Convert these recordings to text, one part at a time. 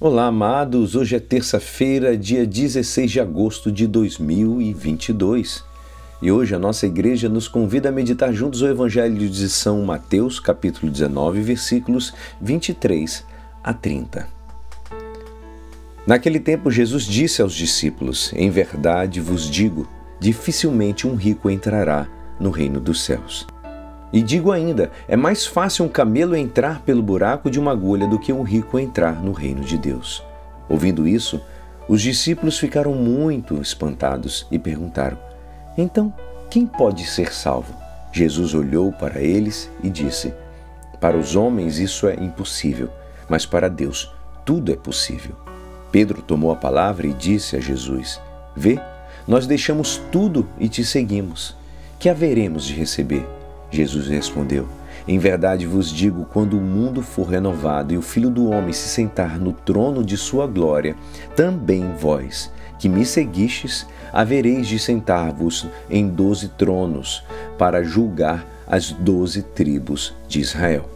Olá, amados. Hoje é terça-feira, dia 16 de agosto de 2022. E hoje a nossa igreja nos convida a meditar juntos o Evangelho de São Mateus, capítulo 19, versículos 23 a 30. Naquele tempo, Jesus disse aos discípulos: Em verdade vos digo, dificilmente um rico entrará no reino dos céus. E digo ainda: é mais fácil um camelo entrar pelo buraco de uma agulha do que um rico entrar no reino de Deus. Ouvindo isso, os discípulos ficaram muito espantados e perguntaram: Então, quem pode ser salvo? Jesus olhou para eles e disse: Para os homens isso é impossível, mas para Deus tudo é possível. Pedro tomou a palavra e disse a Jesus: Vê, nós deixamos tudo e te seguimos. Que haveremos de receber? Jesus respondeu: Em verdade vos digo, quando o mundo for renovado e o Filho do Homem se sentar no trono de sua glória, também vós, que me seguistes, havereis de sentar-vos em doze tronos, para julgar as doze tribos de Israel.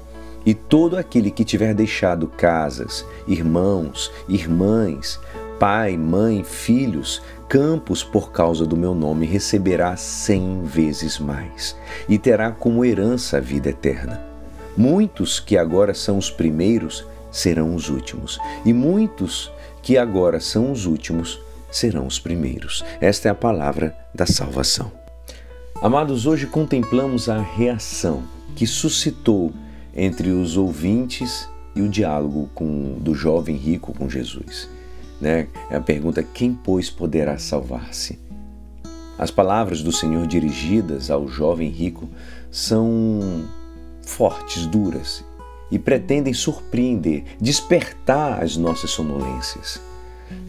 E todo aquele que tiver deixado casas, irmãos, irmãs, pai, mãe, filhos, campos por causa do meu nome, receberá cem vezes mais e terá como herança a vida eterna. Muitos que agora são os primeiros serão os últimos, e muitos que agora são os últimos serão os primeiros. Esta é a palavra da salvação. Amados, hoje contemplamos a reação que suscitou entre os ouvintes e o diálogo com, do jovem rico com Jesus. Né? É a pergunta: quem, pois, poderá salvar-se? As palavras do Senhor dirigidas ao jovem rico são fortes, duras e pretendem surpreender, despertar as nossas sonolências.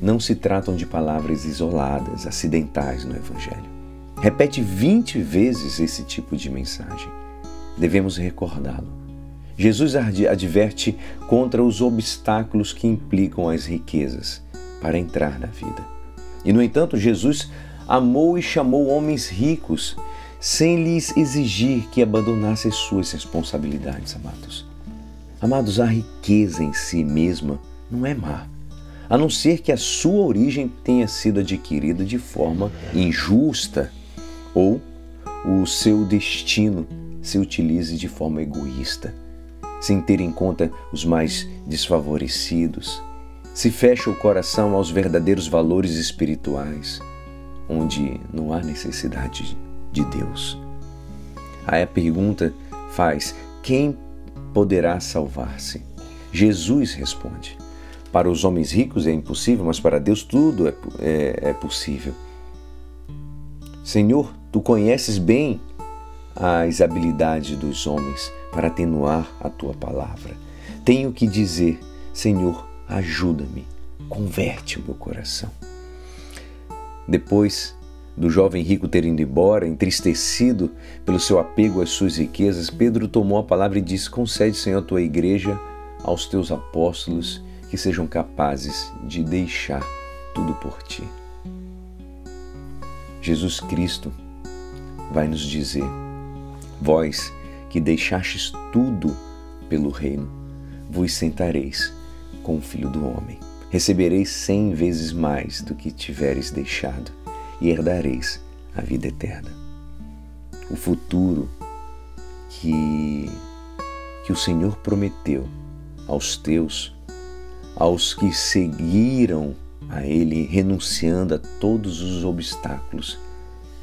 Não se tratam de palavras isoladas, acidentais no Evangelho. Repete 20 vezes esse tipo de mensagem. Devemos recordá-lo. Jesus adverte contra os obstáculos que implicam as riquezas para entrar na vida. E, no entanto, Jesus amou e chamou homens ricos sem lhes exigir que abandonassem suas responsabilidades, amados. Amados, a riqueza em si mesma não é má, a não ser que a sua origem tenha sido adquirida de forma injusta ou o seu destino se utilize de forma egoísta, sem ter em conta os mais desfavorecidos, se fecha o coração aos verdadeiros valores espirituais, onde não há necessidade de Deus. Aí a pergunta faz: quem poderá salvar-se? Jesus responde: Para os homens ricos é impossível, mas para Deus tudo é, é, é possível. Senhor, tu conheces bem as habilidades dos homens para atenuar a tua palavra. Tenho que dizer, Senhor, ajuda-me, converte o meu coração. Depois do jovem rico ter ido embora, entristecido pelo seu apego às suas riquezas, Pedro tomou a palavra e disse: Concede, Senhor, a tua igreja aos teus apóstolos que sejam capazes de deixar tudo por ti. Jesus Cristo vai nos dizer: Vós que deixastes tudo pelo reino, vos sentareis com o Filho do Homem. Recebereis cem vezes mais do que tiveres deixado e herdareis a vida eterna. O futuro que, que o Senhor prometeu aos teus, aos que seguiram a Ele, renunciando a todos os obstáculos,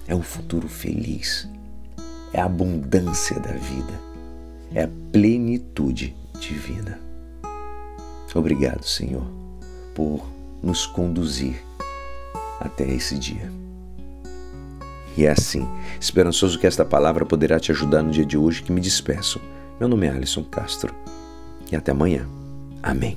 é um futuro feliz, é a abundância da vida, é a plenitude divina. Obrigado, Senhor, por nos conduzir até esse dia. E é assim, esperançoso que esta palavra poderá te ajudar no dia de hoje que me despeço. Meu nome é Alisson Castro e até amanhã. Amém.